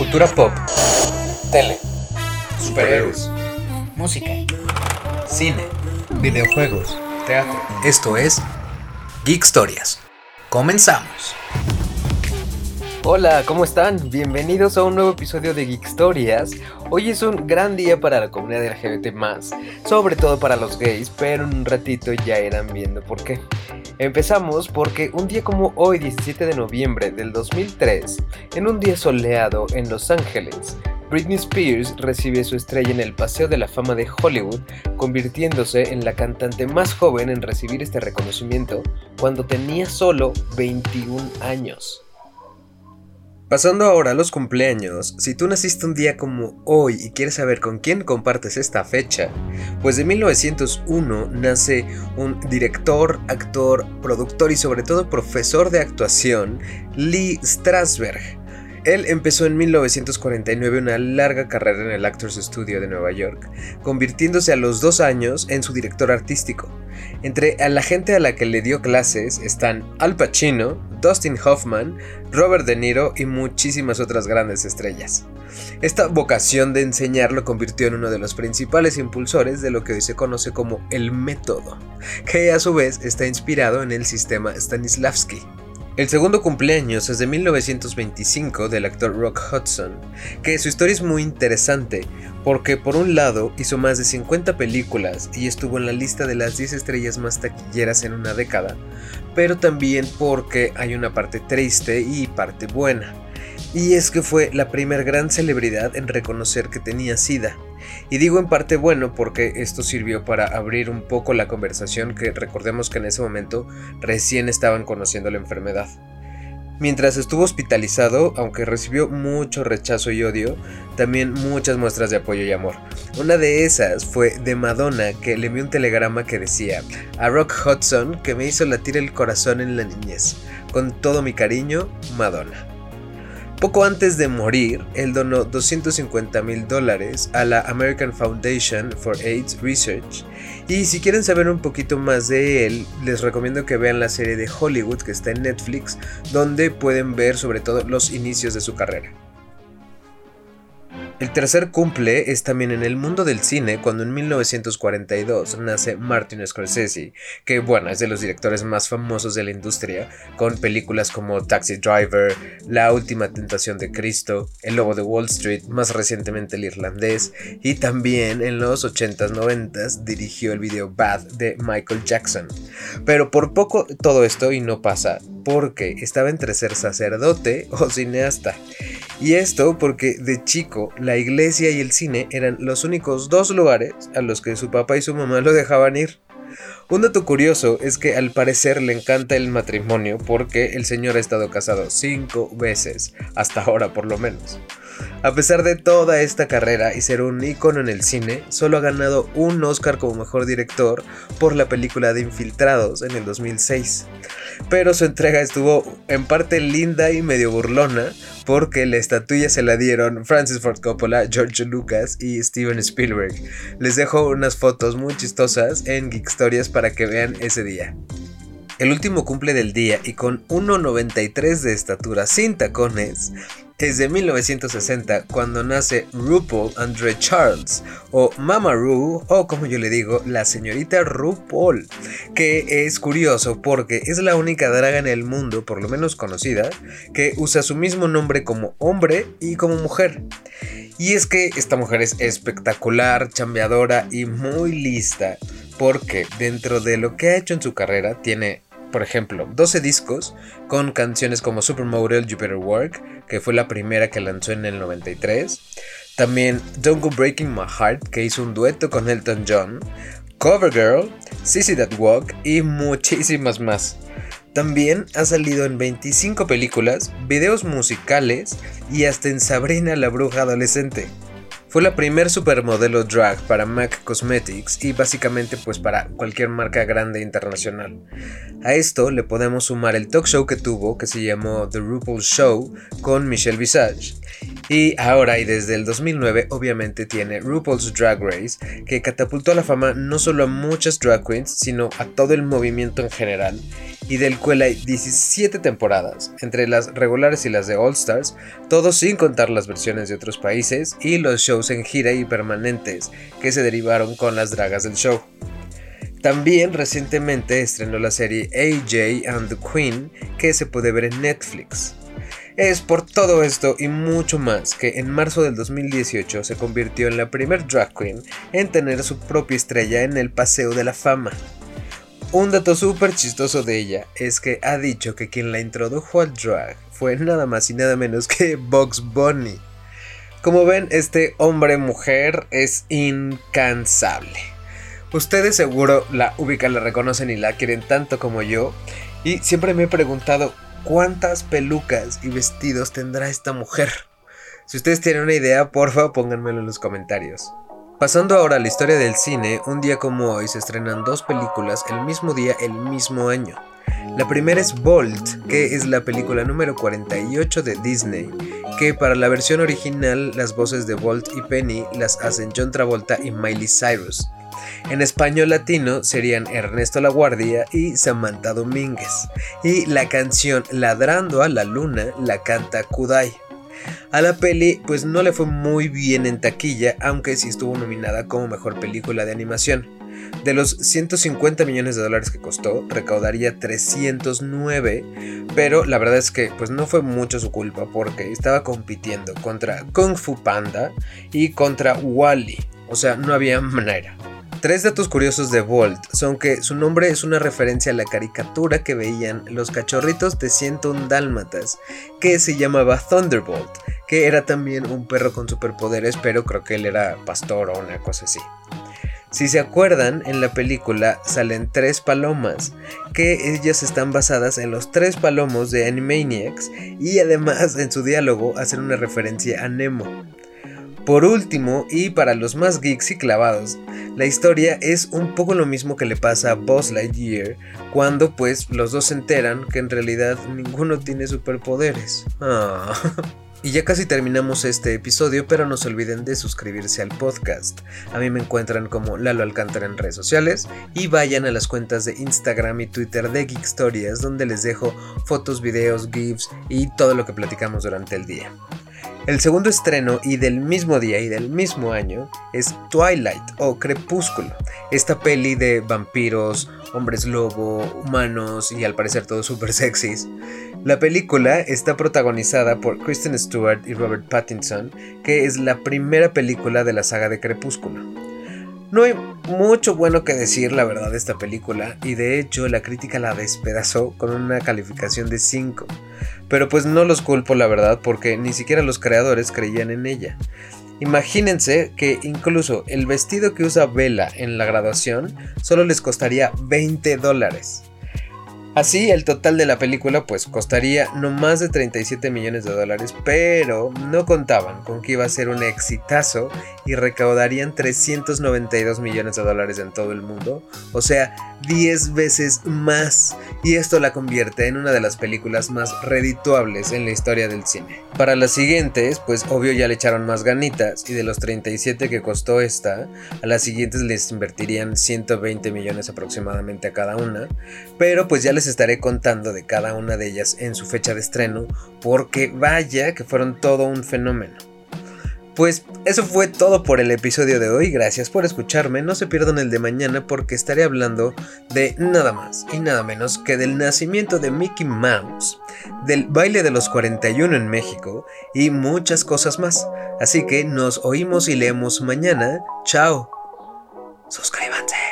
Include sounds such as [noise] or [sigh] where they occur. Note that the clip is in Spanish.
Cultura pop, Tele. superhéroes, música, cine, videojuegos, teatro. Esto es Geek Historias. Comenzamos. Hola, ¿cómo están? Bienvenidos a un nuevo episodio de Geek Historias. Hoy es un gran día para la comunidad LGBT+, sobre todo para los gays, pero en un ratito ya irán viendo por qué. Empezamos porque un día como hoy, 17 de noviembre del 2003, en un día soleado en Los Ángeles, Britney Spears recibe su estrella en el Paseo de la Fama de Hollywood, convirtiéndose en la cantante más joven en recibir este reconocimiento cuando tenía solo 21 años. Pasando ahora a los cumpleaños, si tú naciste un día como hoy y quieres saber con quién compartes esta fecha, pues de 1901 nace un director, actor, productor y sobre todo profesor de actuación, Lee Strasberg. Él empezó en 1949 una larga carrera en el Actors Studio de Nueva York, convirtiéndose a los dos años en su director artístico. Entre la gente a la que le dio clases están Al Pacino, Dustin Hoffman, Robert De Niro y muchísimas otras grandes estrellas. Esta vocación de enseñar lo convirtió en uno de los principales impulsores de lo que hoy se conoce como el método, que a su vez está inspirado en el sistema Stanislavski. El segundo cumpleaños es de 1925 del actor Rock Hudson, que su historia es muy interesante porque por un lado hizo más de 50 películas y estuvo en la lista de las 10 estrellas más taquilleras en una década, pero también porque hay una parte triste y parte buena. Y es que fue la primer gran celebridad en reconocer que tenía SIDA. Y digo en parte bueno porque esto sirvió para abrir un poco la conversación que recordemos que en ese momento recién estaban conociendo la enfermedad. Mientras estuvo hospitalizado, aunque recibió mucho rechazo y odio, también muchas muestras de apoyo y amor. Una de esas fue de Madonna, que le envió un telegrama que decía, a Rock Hudson, que me hizo latir el corazón en la niñez. Con todo mi cariño, Madonna. Poco antes de morir, él donó 250 mil dólares a la American Foundation for AIDS Research. Y si quieren saber un poquito más de él, les recomiendo que vean la serie de Hollywood que está en Netflix, donde pueden ver sobre todo los inicios de su carrera. El tercer cumple es también en el mundo del cine cuando en 1942 nace Martin Scorsese, que bueno, es de los directores más famosos de la industria, con películas como Taxi Driver, La Última Tentación de Cristo, El Lobo de Wall Street, más recientemente El Irlandés, y también en los 80s 90s dirigió el video Bad de Michael Jackson. Pero por poco todo esto y no pasa, porque estaba entre ser sacerdote o cineasta. Y esto porque de chico la iglesia y el cine eran los únicos dos lugares a los que su papá y su mamá lo dejaban ir. Un dato curioso es que al parecer le encanta el matrimonio porque el señor ha estado casado cinco veces, hasta ahora por lo menos. A pesar de toda esta carrera y ser un ícono en el cine, solo ha ganado un Oscar como mejor director por la película de Infiltrados en el 2006. Pero su entrega estuvo en parte linda y medio burlona, porque la estatuilla se la dieron Francis Ford Coppola, George Lucas y Steven Spielberg. Les dejo unas fotos muy chistosas en Geek Stories para que vean ese día. El último cumple del día y con 1,93 de estatura sin tacones es de 1960 cuando nace RuPaul Andre Charles o Mama Ru o como yo le digo la señorita RuPaul que es curioso porque es la única draga en el mundo por lo menos conocida que usa su mismo nombre como hombre y como mujer. Y es que esta mujer es espectacular, chambeadora y muy lista porque dentro de lo que ha hecho en su carrera tiene por ejemplo, 12 discos con canciones como Supermodel Better Work, que fue la primera que lanzó en el 93. También Don't Go Breaking My Heart, que hizo un dueto con Elton John. Covergirl, Sissy That Walk y muchísimas más. También ha salido en 25 películas, videos musicales y hasta en Sabrina la Bruja Adolescente. Fue la primer supermodelo drag para MAC Cosmetics y básicamente pues para cualquier marca grande internacional. A esto le podemos sumar el talk show que tuvo que se llamó The RuPaul Show con Michelle Visage. Y ahora y desde el 2009 obviamente tiene RuPaul's Drag Race, que catapultó a la fama no solo a muchas drag queens, sino a todo el movimiento en general, y del cual hay 17 temporadas, entre las regulares y las de All Stars, todo sin contar las versiones de otros países y los shows en gira y permanentes que se derivaron con las dragas del show. También recientemente estrenó la serie AJ and the Queen que se puede ver en Netflix. Es por todo esto y mucho más que en marzo del 2018 se convirtió en la primer drag queen en tener su propia estrella en el Paseo de la Fama. Un dato súper chistoso de ella es que ha dicho que quien la introdujo al drag fue nada más y nada menos que Box Bunny. Como ven, este hombre-mujer es incansable. Ustedes seguro la ubican, la reconocen y la quieren tanto como yo. Y siempre me he preguntado cuántas pelucas y vestidos tendrá esta mujer. Si ustedes tienen una idea, porfa, pónganmelo en los comentarios. Pasando ahora a la historia del cine, un día como hoy se estrenan dos películas el mismo día, el mismo año. La primera es Bolt, que es la película número 48 de Disney, que para la versión original las voces de Bolt y Penny las hacen John Travolta y Miley Cyrus. En español latino serían Ernesto Laguardia y Samantha Domínguez. Y la canción Ladrando a la Luna la canta Kudai. A la peli pues no le fue muy bien en taquilla, aunque sí estuvo nominada como mejor película de animación. De los 150 millones de dólares que costó, recaudaría 309, pero la verdad es que pues no fue mucho su culpa porque estaba compitiendo contra Kung Fu Panda y contra Wally, o sea, no había manera. Tres datos curiosos de Bolt son que su nombre es una referencia a la caricatura que veían los cachorritos de 101 dálmatas, que se llamaba Thunderbolt, que era también un perro con superpoderes, pero creo que él era pastor o una cosa así. Si se acuerdan, en la película salen tres palomas, que ellas están basadas en los tres palomos de Animaniacs y además en su diálogo hacen una referencia a Nemo. Por último, y para los más geeks y clavados, la historia es un poco lo mismo que le pasa a Buzz Lightyear cuando pues los dos se enteran que en realidad ninguno tiene superpoderes. Ah. [laughs] Y ya casi terminamos este episodio, pero no se olviden de suscribirse al podcast. A mí me encuentran como Lalo Alcántara en redes sociales y vayan a las cuentas de Instagram y Twitter de Geek Stories donde les dejo fotos, videos, GIFs y todo lo que platicamos durante el día. El segundo estreno y del mismo día y del mismo año es Twilight o Crepúsculo, esta peli de vampiros, hombres lobo, humanos y al parecer todos super sexys. La película está protagonizada por Kristen Stewart y Robert Pattinson, que es la primera película de la saga de Crepúsculo. No hay mucho bueno que decir, la verdad, de esta película, y de hecho la crítica la despedazó con una calificación de 5. Pero pues no los culpo, la verdad, porque ni siquiera los creadores creían en ella. Imagínense que incluso el vestido que usa Bella en la graduación solo les costaría 20 dólares. Así, el total de la película pues costaría no más de 37 millones de dólares, pero no contaban con que iba a ser un exitazo y recaudarían 392 millones de dólares en todo el mundo, o sea, 10 veces más, y esto la convierte en una de las películas más redituables en la historia del cine. Para las siguientes, pues obvio ya le echaron más ganitas, y de los 37 que costó esta, a las siguientes les invertirían 120 millones aproximadamente a cada una, pero pues ya les estaré contando de cada una de ellas en su fecha de estreno, porque vaya que fueron todo un fenómeno. Pues eso fue todo por el episodio de hoy, gracias por escucharme, no se pierdan el de mañana porque estaré hablando de nada más y nada menos que del nacimiento de Mickey Mouse, del baile de los 41 en México y muchas cosas más. Así que nos oímos y leemos mañana, chao. Suscríbanse.